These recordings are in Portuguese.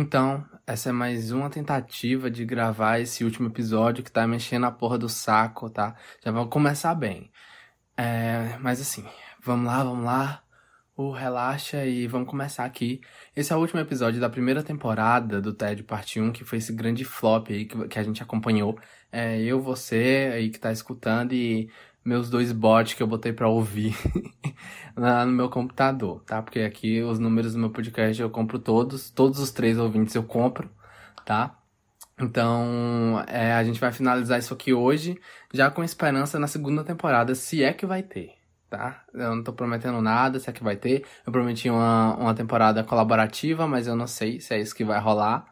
Então, essa é mais uma tentativa de gravar esse último episódio que tá mexendo a porra do saco, tá? Já vamos começar bem. É, mas assim, vamos lá, vamos lá. Uh, relaxa e vamos começar aqui. Esse é o último episódio da primeira temporada do TED Parte 1, que foi esse grande flop aí que, que a gente acompanhou. É, eu, você aí que tá escutando e meus dois bots que eu botei pra ouvir lá no meu computador, tá? Porque aqui os números do meu podcast eu compro todos, todos os três ouvintes eu compro, tá? Então, é, a gente vai finalizar isso aqui hoje, já com esperança na segunda temporada, se é que vai ter, tá? Eu não tô prometendo nada, se é que vai ter. Eu prometi uma, uma temporada colaborativa, mas eu não sei se é isso que vai rolar.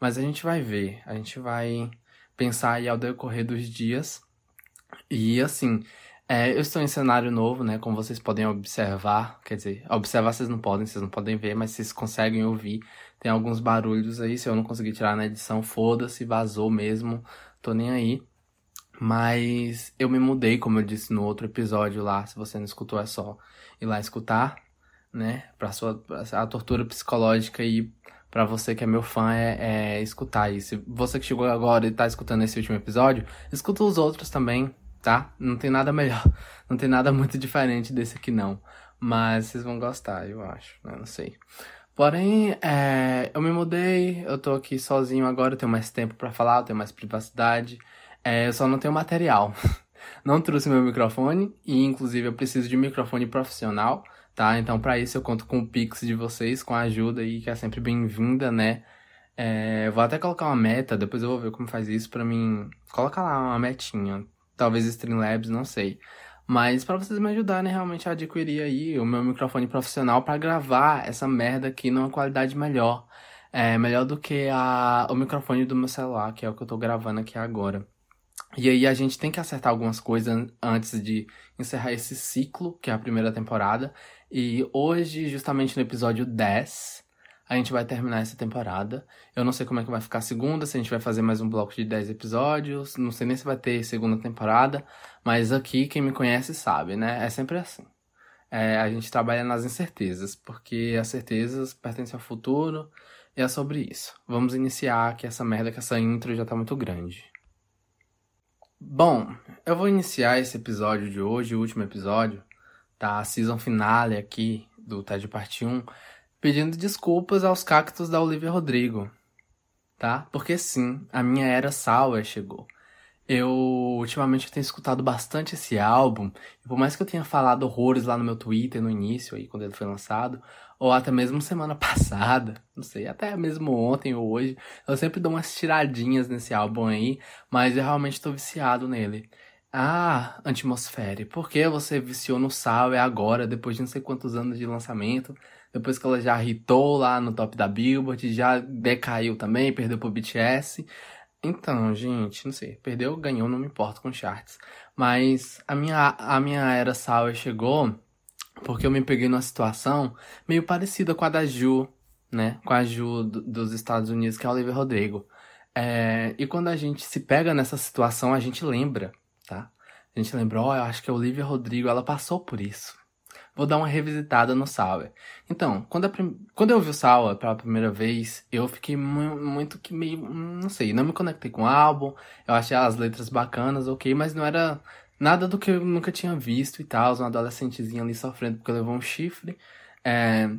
Mas a gente vai ver, a gente vai pensar aí ao decorrer dos dias. E assim, é, eu estou em cenário novo, né? Como vocês podem observar. Quer dizer, observar vocês não podem, vocês não podem ver, mas vocês conseguem ouvir. Tem alguns barulhos aí, se eu não conseguir tirar na edição, foda-se, vazou mesmo, tô nem aí. Mas eu me mudei, como eu disse no outro episódio lá, se você não escutou é só ir lá escutar, né? Pra sua pra a tortura psicológica e para você que é meu fã é, é escutar isso. Você que chegou agora e tá escutando esse último episódio, escuta os outros também, tá? Não tem nada melhor, não tem nada muito diferente desse aqui não. Mas vocês vão gostar, eu acho, né? Não sei. Porém, é, eu me mudei, eu tô aqui sozinho agora, eu tenho mais tempo para falar, eu tenho mais privacidade. É, eu só não tenho material. não trouxe meu microfone e, inclusive, eu preciso de um microfone profissional, tá? Então, para isso, eu conto com o Pix de vocês, com a ajuda aí, que é sempre bem-vinda, né? É, vou até colocar uma meta, depois eu vou ver como faz isso para mim. Coloca lá uma metinha, talvez Streamlabs, não sei. Mas para vocês me ajudarem realmente a adquirir aí o meu microfone profissional para gravar essa merda aqui numa qualidade melhor. É melhor do que a, o microfone do meu celular, que é o que eu tô gravando aqui agora. E aí a gente tem que acertar algumas coisas antes de encerrar esse ciclo, que é a primeira temporada. E hoje, justamente no episódio 10, a gente vai terminar essa temporada. Eu não sei como é que vai ficar a segunda, se a gente vai fazer mais um bloco de 10 episódios, não sei nem se vai ter segunda temporada, mas aqui quem me conhece sabe, né? É sempre assim. É, a gente trabalha nas incertezas, porque as certezas pertencem ao futuro e é sobre isso. Vamos iniciar que essa merda, que essa intro já tá muito grande. Bom, eu vou iniciar esse episódio de hoje, o último episódio, tá? A season finale aqui do TED Parte 1 pedindo desculpas aos cactos da Olivia Rodrigo, tá? Porque sim, a minha era sour chegou. Eu ultimamente tenho escutado bastante esse álbum, e por mais que eu tenha falado horrores lá no meu Twitter no início, aí quando ele foi lançado, ou até mesmo semana passada, não sei, até mesmo ontem ou hoje, eu sempre dou umas tiradinhas nesse álbum aí, mas eu realmente tô viciado nele. Ah, Atmosfere, por que você viciou no Sour agora, depois de não sei quantos anos de lançamento? Depois que ela já hitou lá no top da Billboard, já decaiu também, perdeu pro BTS. Então, gente, não sei, perdeu, ganhou, não me importo com charts. Mas a minha, a minha era sour chegou porque eu me peguei numa situação meio parecida com a da Ju, né? Com a Ju do, dos Estados Unidos, que é a Olivia Rodrigo. É, e quando a gente se pega nessa situação, a gente lembra, tá? A gente lembra, ó, oh, eu acho que a Olivia Rodrigo, ela passou por isso vou dar uma revisitada no Sour. Então, quando, a, quando eu vi o Sour pela primeira vez, eu fiquei mu muito que meio, não sei, não me conectei com o álbum, eu achei as letras bacanas, ok, mas não era nada do que eu nunca tinha visto e tal, uma adolescentezinha ali sofrendo porque levou um chifre. É,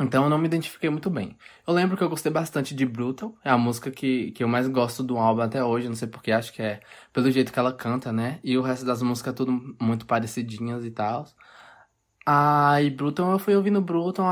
então eu não me identifiquei muito bem. Eu lembro que eu gostei bastante de Brutal, é a música que, que eu mais gosto do álbum até hoje, não sei porque, acho que é pelo jeito que ela canta, né? E o resto das músicas tudo muito parecidinhas e tal. Aí Bruton, eu fui ouvindo Bruton,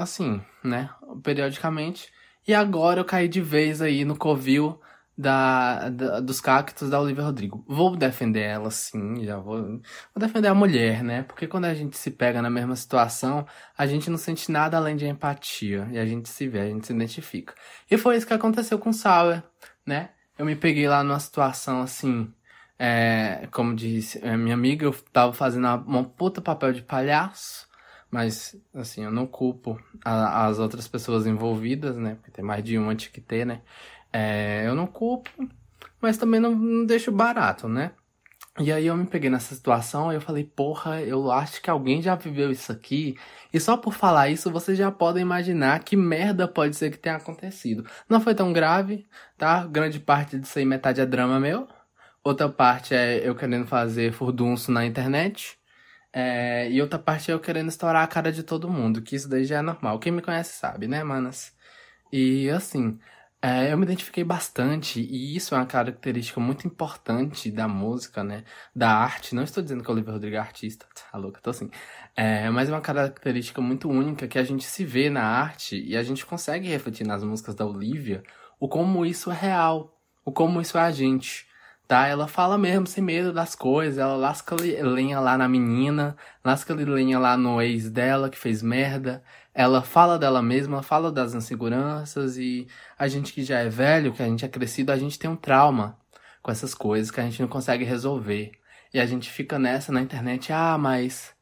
assim, né, periodicamente. E agora eu caí de vez aí no covil da, da, dos cactos da Olivia Rodrigo. Vou defender ela, sim, já vou, vou defender a mulher, né? Porque quando a gente se pega na mesma situação, a gente não sente nada além de empatia. E a gente se vê, a gente se identifica. E foi isso que aconteceu com Sauer, né? Eu me peguei lá numa situação assim, é, como disse é, minha amiga, eu tava fazendo uma puta papel de palhaço, mas assim, eu não culpo a, as outras pessoas envolvidas, né? Porque tem mais de uma tinha que ter, né? É, eu não culpo, mas também não, não deixo barato, né? E aí eu me peguei nessa situação e eu falei, porra, eu acho que alguém já viveu isso aqui. E só por falar isso, vocês já podem imaginar que merda pode ser que tenha acontecido. Não foi tão grave, tá? Grande parte disso aí, metade é drama meu. Outra parte é eu querendo fazer furdunço na internet. É, e outra parte é eu querendo estourar a cara de todo mundo, que isso daí já é normal. Quem me conhece sabe, né, manas? E assim, é, eu me identifiquei bastante, e isso é uma característica muito importante da música, né? Da arte. Não estou dizendo que o Olivia Rodrigo é artista, tá louca, tô assim. É, mas é uma característica muito única que a gente se vê na arte e a gente consegue refletir nas músicas da Olivia o como isso é real, o como isso é a gente tá? Ela fala mesmo sem medo das coisas, ela lasca lenha lá na menina, lasca lenha lá no ex dela que fez merda. Ela fala dela mesma, fala das inseguranças e a gente que já é velho, que a gente é crescido, a gente tem um trauma com essas coisas que a gente não consegue resolver. E a gente fica nessa na internet, ah, mas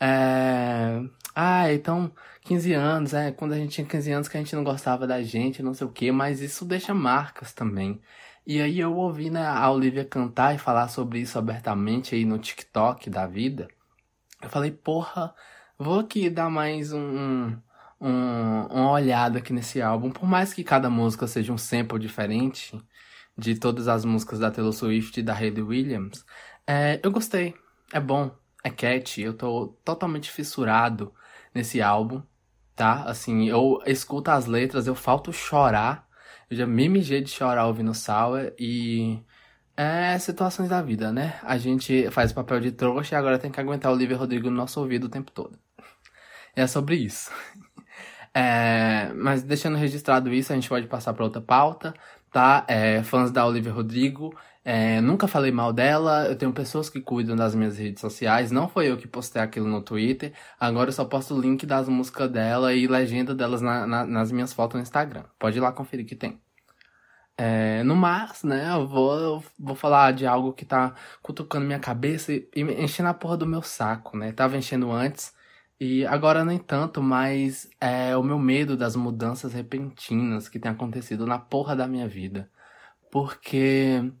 é... Ah, então 15 anos, é, quando a gente tinha 15 anos que a gente não gostava da gente, não sei o que, mas isso deixa marcas também. E aí eu ouvi né, a Olivia cantar e falar sobre isso abertamente aí no TikTok da vida. Eu falei, porra, vou aqui dar mais um, um, uma olhada aqui nesse álbum. Por mais que cada música seja um sample diferente de todas as músicas da Taylor Swift e da Hayley Williams, é, eu gostei. É bom, é cat. Eu tô totalmente fissurado nesse álbum, tá? Assim, eu escuto as letras, eu falto chorar eu já me mijei de chorar ouvindo Sour e. É situações da vida, né? A gente faz o papel de trouxa e agora tem que aguentar o Olivia Rodrigo no nosso ouvido o tempo todo. É sobre isso. É, mas deixando registrado isso, a gente pode passar para outra pauta, tá? É, fãs da Olivia Rodrigo, é, nunca falei mal dela, eu tenho pessoas que cuidam das minhas redes sociais, não foi eu que postei aquilo no Twitter, agora eu só posto o link das músicas dela e legenda delas na, na, nas minhas fotos no Instagram. Pode ir lá conferir que tem. É, no mais, né, eu vou, eu vou falar de algo que tá cutucando minha cabeça e, e enchendo a porra do meu saco, né? Tava enchendo antes e agora nem tanto, mas é o meu medo das mudanças repentinas que tem acontecido na porra da minha vida. Porque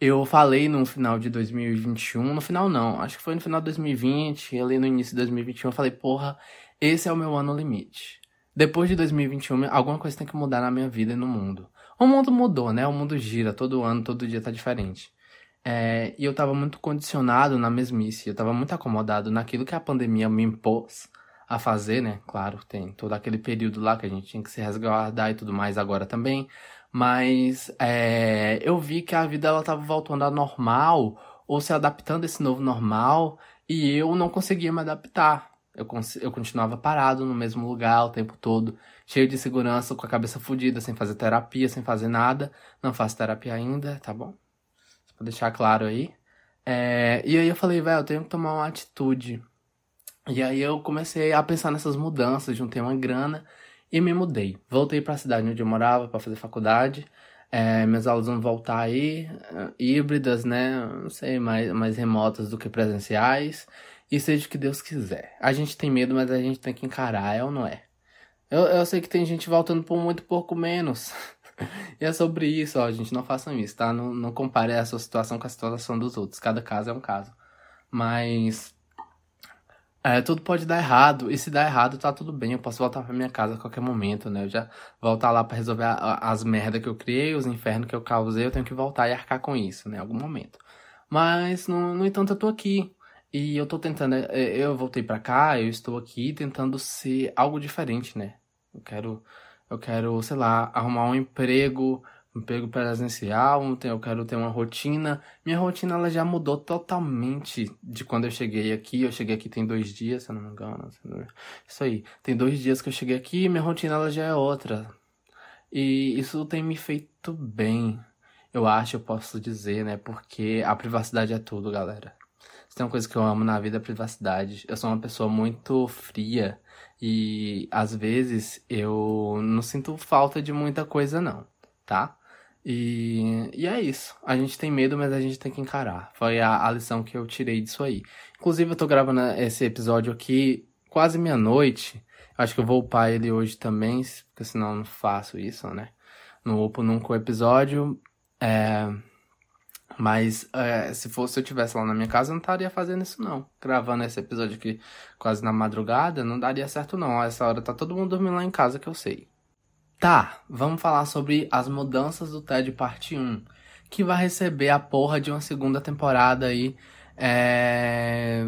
eu falei no final de 2021, no final não, acho que foi no final de 2020, ali no início de 2021, eu falei, porra, esse é o meu ano limite. Depois de 2021, alguma coisa tem que mudar na minha vida e no mundo. O mundo mudou, né? O mundo gira, todo ano, todo dia tá diferente. É, e eu tava muito condicionado na mesmice, eu tava muito acomodado naquilo que a pandemia me impôs a fazer, né? Claro, tem todo aquele período lá que a gente tinha que se resguardar e tudo mais agora também. Mas é, eu vi que a vida ela tava voltando ao normal, ou se adaptando a esse novo normal, e eu não conseguia me adaptar. Eu, eu continuava parado no mesmo lugar o tempo todo, cheio de segurança, com a cabeça fodida, sem fazer terapia, sem fazer nada. Não faço terapia ainda, tá bom? Pra deixar claro aí. É, e aí eu falei, velho, eu tenho que tomar uma atitude. E aí eu comecei a pensar nessas mudanças, juntei uma grana e me mudei. Voltei para a cidade onde eu morava para fazer faculdade. É, minhas aulas vão voltar aí, é, híbridas, né? Não sei, mais, mais remotas do que presenciais. E seja o que Deus quiser. A gente tem medo, mas a gente tem que encarar, é ou não é? Eu, eu sei que tem gente voltando por muito pouco menos. e é sobre isso, ó, gente, não façam isso, tá? Não, não compare a sua situação com a situação dos outros. Cada caso é um caso. Mas é, tudo pode dar errado, e se dar errado, tá tudo bem. Eu posso voltar pra minha casa a qualquer momento, né? Eu já voltar lá para resolver a, a, as merdas que eu criei, os infernos que eu causei, eu tenho que voltar e arcar com isso, né? Em algum momento. Mas, no, no entanto, eu tô aqui. E eu tô tentando. É, eu voltei para cá, eu estou aqui tentando ser algo diferente, né? Eu quero. Eu quero, sei lá, arrumar um emprego um emprego presencial, eu quero ter uma rotina. Minha rotina ela já mudou totalmente de quando eu cheguei aqui. Eu cheguei aqui tem dois dias, se eu não me engano. Isso aí. Tem dois dias que eu cheguei aqui e minha rotina ela já é outra. E isso tem me feito bem. Eu acho, eu posso dizer, né? Porque a privacidade é tudo, galera. Tem uma coisa que eu amo na vida é a privacidade. Eu sou uma pessoa muito fria e às vezes eu não sinto falta de muita coisa, não, tá? E, e é isso. A gente tem medo, mas a gente tem que encarar. Foi a, a lição que eu tirei disso aí. Inclusive, eu tô gravando esse episódio aqui quase meia-noite. Acho que eu vou upar ele hoje também, porque senão eu não faço isso, né? Não upo nunca o episódio. É... Mas é, se fosse eu tivesse lá na minha casa, eu não estaria fazendo isso não. Gravando esse episódio aqui quase na madrugada, não daria certo não. A essa hora tá todo mundo dormindo lá em casa que eu sei. Tá, vamos falar sobre as mudanças do TED parte 1. Que vai receber a porra de uma segunda temporada aí é,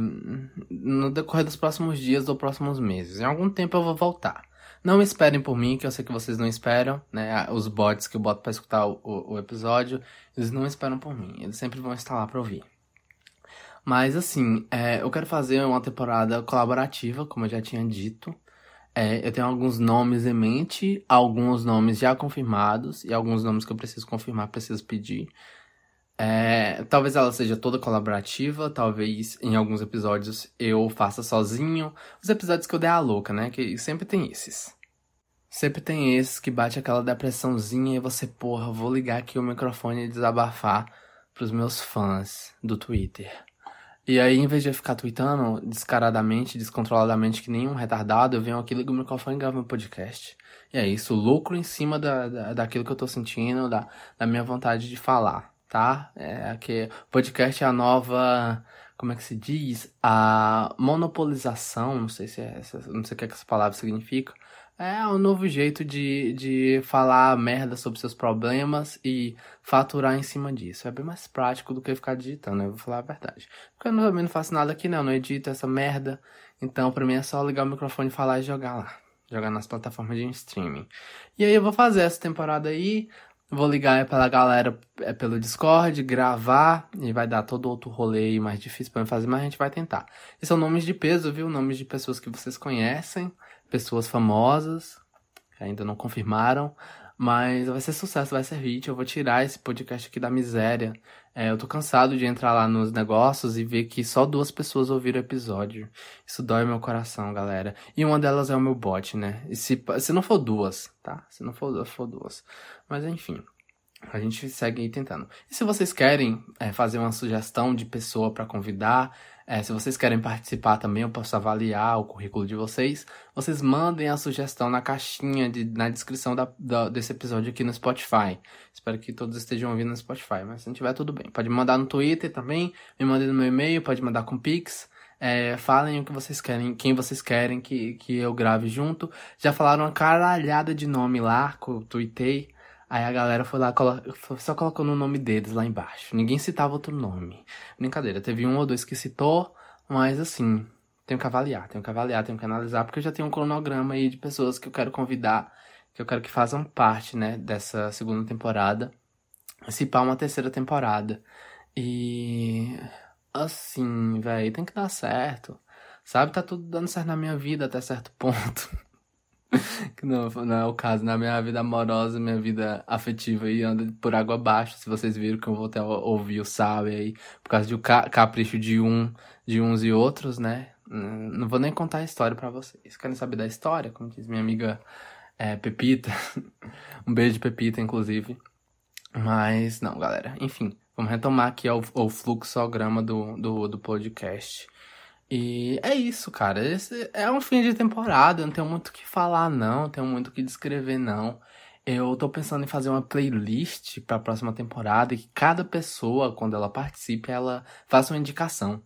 no decorrer dos próximos dias ou próximos meses. Em algum tempo eu vou voltar. Não esperem por mim, que eu sei que vocês não esperam, né? Os bots que eu boto pra escutar o, o, episódio, eles não esperam por mim. Eles sempre vão estar lá pra ouvir. Mas assim, é, eu quero fazer uma temporada colaborativa, como eu já tinha dito. É, eu tenho alguns nomes em mente, alguns nomes já confirmados e alguns nomes que eu preciso confirmar, preciso pedir. É, talvez ela seja toda colaborativa, talvez em alguns episódios eu faça sozinho. Os episódios que eu der a louca, né? Que sempre tem esses. Sempre tem esses que bate aquela depressãozinha e você, porra, vou ligar aqui o microfone e desabafar pros meus fãs do Twitter. E aí, em vez de eu ficar tweetando descaradamente, descontroladamente, que nem um retardado, eu venho aqui, ligo o microfone e gravo meu podcast. E é isso, lucro em cima da, da, daquilo que eu tô sentindo, da, da minha vontade de falar tá? É que podcast é a nova, como é que se diz? A monopolização, não sei se é não sei o que, é que essa palavra significa. É um novo jeito de, de falar merda sobre seus problemas e faturar em cima disso. É bem mais prático do que ficar digitando, eu vou falar a verdade. Porque eu também não faço nada aqui não, não edito essa merda. Então pra mim é só ligar o microfone, falar e jogar lá. Jogar nas plataformas de streaming. E aí eu vou fazer essa temporada aí. Vou ligar pela galera é pelo Discord, gravar e vai dar todo outro rolê mais difícil para fazer, mas a gente vai tentar. E são nomes de peso, viu? Nomes de pessoas que vocês conhecem, pessoas famosas, que ainda não confirmaram, mas vai ser sucesso, vai ser hit. Eu vou tirar esse podcast aqui da miséria. É, eu tô cansado de entrar lá nos negócios e ver que só duas pessoas ouviram o episódio. Isso dói meu coração, galera. E uma delas é o meu bot, né? E se, se não for duas, tá? Se não for, for duas. Mas enfim. A gente segue aí tentando. E se vocês querem é, fazer uma sugestão de pessoa para convidar, é, se vocês querem participar também, eu posso avaliar o currículo de vocês. Vocês mandem a sugestão na caixinha, de, na descrição da, da, desse episódio aqui no Spotify. Espero que todos estejam ouvindo no Spotify, mas se não tiver, tudo bem. Pode mandar no Twitter também, me mandem no meu e-mail, pode mandar com Pix. É, falem o que vocês querem, quem vocês querem que, que eu grave junto. Já falaram uma caralhada de nome lá, que eu tuitei. Aí a galera foi lá, só colocou no nome deles lá embaixo. Ninguém citava outro nome. Brincadeira, teve um ou dois que citou, mas assim, tenho que avaliar, tenho que avaliar, tenho que analisar, porque eu já tenho um cronograma aí de pessoas que eu quero convidar, que eu quero que façam parte, né, dessa segunda temporada. Se pá, uma terceira temporada. E. Assim, velho, tem que dar certo. Sabe, tá tudo dando certo na minha vida até certo ponto. que não, não é o caso. Na minha vida amorosa, minha vida afetiva aí anda por água abaixo. Se vocês viram que eu vou até ouvir o Sabe aí, por causa do capricho de um, de uns e outros, né? Não vou nem contar a história para vocês. Querem saber da história? Como diz minha amiga é, Pepita. um beijo, Pepita, inclusive. Mas, não, galera. Enfim, vamos retomar aqui o, o fluxograma do, do, do podcast. E é isso, cara. Esse é um fim de temporada. Não tenho muito o que falar, não. Não tenho muito o que descrever, não. Eu tô pensando em fazer uma playlist para a próxima temporada e que cada pessoa, quando ela participe, ela faça uma indicação.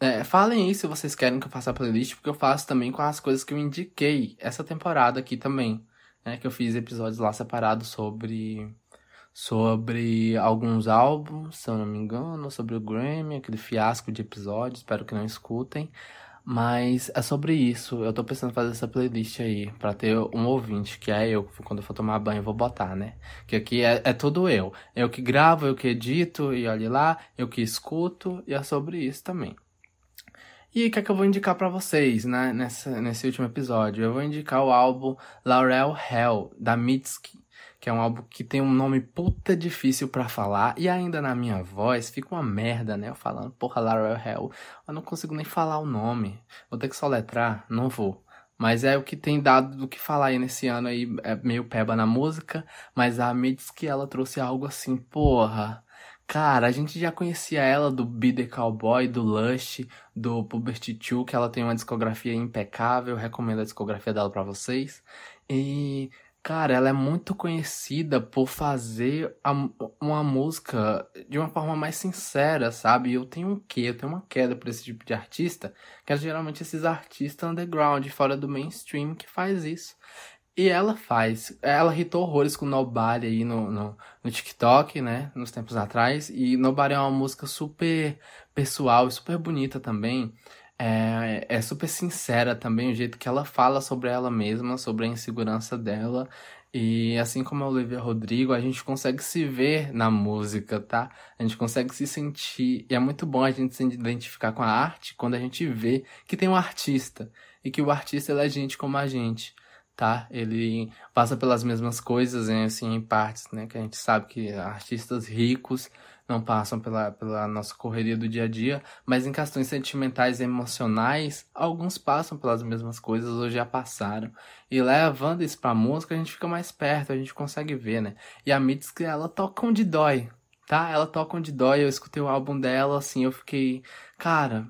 É, falem aí se vocês querem que eu faça a playlist, porque eu faço também com as coisas que eu indiquei essa temporada aqui também. Né, que eu fiz episódios lá separados sobre sobre alguns álbuns, se eu não me engano, sobre o Grammy, aquele fiasco de episódios, espero que não escutem. Mas é sobre isso. Eu tô pensando em fazer essa playlist aí, para ter um ouvinte, que é eu, quando eu for tomar banho, eu vou botar, né? Que aqui é, é tudo eu. Eu que gravo, eu que edito, e olhe lá, eu que escuto, e é sobre isso também. E o que é que eu vou indicar para vocês, né, nessa, nesse último episódio? Eu vou indicar o álbum Laurel Hell, da Mitski que é um álbum que tem um nome puta difícil para falar, e ainda na minha voz fica uma merda, né? Eu falando, porra, Laurel Hell, eu não consigo nem falar o nome, vou ter que soletrar, não vou. Mas é o que tem dado do que falar aí nesse ano aí, é meio peba na música, mas a me diz que ela trouxe algo assim, porra. Cara, a gente já conhecia ela do Be The Cowboy, do Lush, do Puberty 2, que ela tem uma discografia impecável, recomendo a discografia dela para vocês. E Cara, ela é muito conhecida por fazer a, uma música de uma forma mais sincera, sabe? Eu tenho um quê? Eu tenho uma queda por esse tipo de artista, que é geralmente esses artistas underground, fora do mainstream, que faz isso. E ela faz. Ela irritou horrores com Nobody aí no, no, no TikTok, né? Nos tempos atrás. E Nobody é uma música super pessoal e super bonita também. É, é super sincera também o jeito que ela fala sobre ela mesma, sobre a insegurança dela. E assim como a Olivia Rodrigo, a gente consegue se ver na música, tá? A gente consegue se sentir. E é muito bom a gente se identificar com a arte quando a gente vê que tem um artista. E que o artista é gente como a gente, tá? Ele passa pelas mesmas coisas, assim, em partes, né? Que a gente sabe que artistas ricos não passam pela, pela nossa correria do dia a dia, mas em questões sentimentais e emocionais, alguns passam pelas mesmas coisas ou já passaram. E levando isso pra música, a gente fica mais perto, a gente consegue ver, né? E a Mitski, ela toca onde dói, tá? Ela toca onde dói, eu escutei o álbum dela, assim, eu fiquei, cara,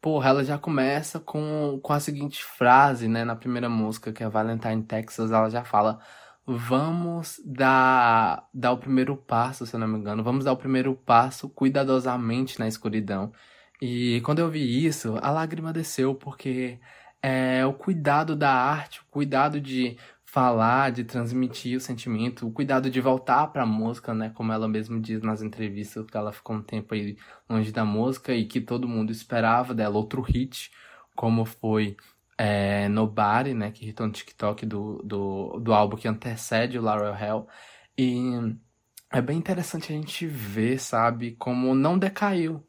porra, ela já começa com, com a seguinte frase, né, na primeira música, que é Valentine Texas, ela já fala vamos dar, dar o primeiro passo, se eu não me engano. Vamos dar o primeiro passo cuidadosamente na escuridão. E quando eu vi isso, a lágrima desceu, porque é o cuidado da arte, o cuidado de falar, de transmitir o sentimento, o cuidado de voltar para a música, né? Como ela mesma diz nas entrevistas, que ela ficou um tempo aí longe da música e que todo mundo esperava dela outro hit, como foi é, Nobody, né, que hitou no TikTok do, do, do álbum que antecede o Laurel Hell. E é bem interessante a gente ver, sabe, como não decaiu.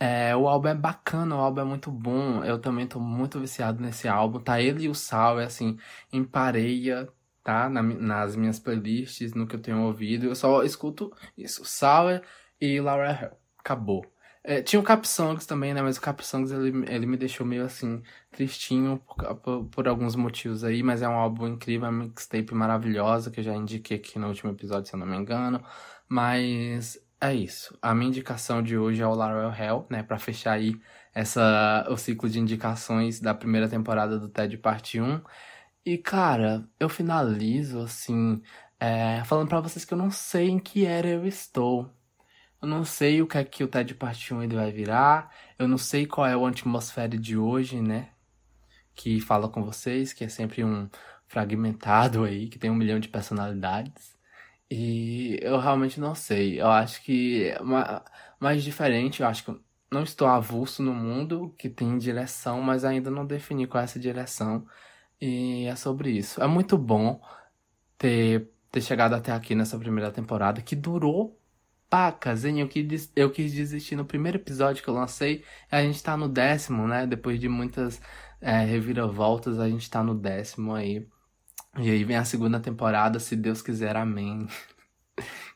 É, o álbum é bacana, o álbum é muito bom. Eu também tô muito viciado nesse álbum. Tá ele e o Sal, é assim, em pareia, tá? Na, nas minhas playlists, no que eu tenho ouvido. Eu só escuto isso, Sour e Laurel Hell. Acabou. É, tinha o Cap Songs também, né? Mas o Cap Songs ele, ele me deixou meio assim, tristinho por, por, por, alguns motivos aí. Mas é um álbum incrível, é uma mixtape maravilhosa que eu já indiquei aqui no último episódio, se eu não me engano. Mas é isso. A minha indicação de hoje é o Laurel Hell, né? Pra fechar aí essa, o ciclo de indicações da primeira temporada do TED Parte 1. E cara, eu finalizo assim, é, falando para vocês que eu não sei em que era eu estou. Eu não sei o que é que o TED Parte 1 ele vai virar. Eu não sei qual é o atmosfera de hoje, né? Que fala com vocês, que é sempre um fragmentado aí, que tem um milhão de personalidades. E eu realmente não sei. Eu acho que é mais diferente, eu acho que não estou avulso no mundo que tem direção, mas ainda não defini qual é essa direção. E é sobre isso. É muito bom ter, ter chegado até aqui nessa primeira temporada, que durou pacas, hein? Eu quis, eu quis desistir no primeiro episódio que eu lancei. A gente tá no décimo, né? Depois de muitas é, reviravoltas, a gente tá no décimo aí. E aí vem a segunda temporada, se Deus quiser, amém.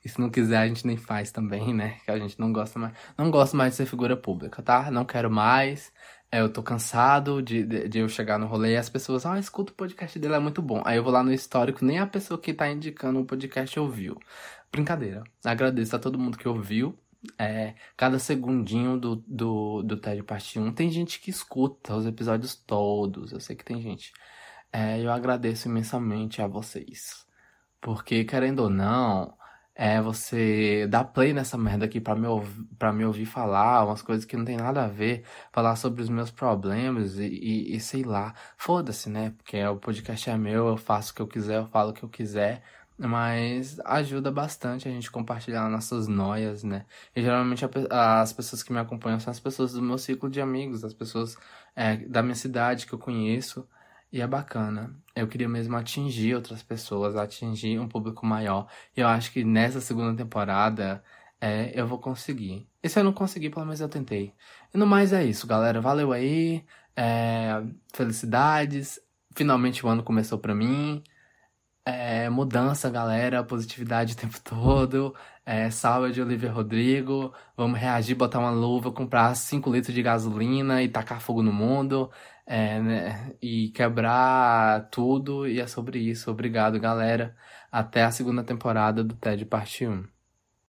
E se não quiser, a gente nem faz também, né? Que a gente não gosta mais. Não gosto mais de ser figura pública, tá? Não quero mais. É, eu tô cansado de, de, de, eu chegar no rolê e as pessoas, ah, escuta o podcast dele, é muito bom. Aí eu vou lá no histórico, nem a pessoa que tá indicando o podcast ouviu. Brincadeira. Agradeço a todo mundo que ouviu. É, cada segundinho do, do, do TED Parte 1. Tem gente que escuta os episódios todos. Eu sei que tem gente. É, eu agradeço imensamente a vocês. Porque, querendo ou não, é você dar play nessa merda aqui pra me, pra me ouvir falar umas coisas que não tem nada a ver, falar sobre os meus problemas e, e, e sei lá. Foda-se, né? Porque o podcast é meu, eu faço o que eu quiser, eu falo o que eu quiser. Mas ajuda bastante a gente compartilhar nossas noias, né? E geralmente as pessoas que me acompanham são as pessoas do meu ciclo de amigos, as pessoas é, da minha cidade que eu conheço. E é bacana. Eu queria mesmo atingir outras pessoas, atingir um público maior. E eu acho que nessa segunda temporada é, eu vou conseguir. E se eu não conseguir, pelo menos eu tentei. E no mais é isso, galera. Valeu aí. É, felicidades. Finalmente o ano começou pra mim. É, mudança, galera, positividade o tempo todo. É, salve de Olivia Rodrigo. Vamos reagir, botar uma luva, comprar 5 litros de gasolina e tacar fogo no mundo. É, né, e quebrar tudo. E é sobre isso. Obrigado, galera. Até a segunda temporada do TED Parte 1.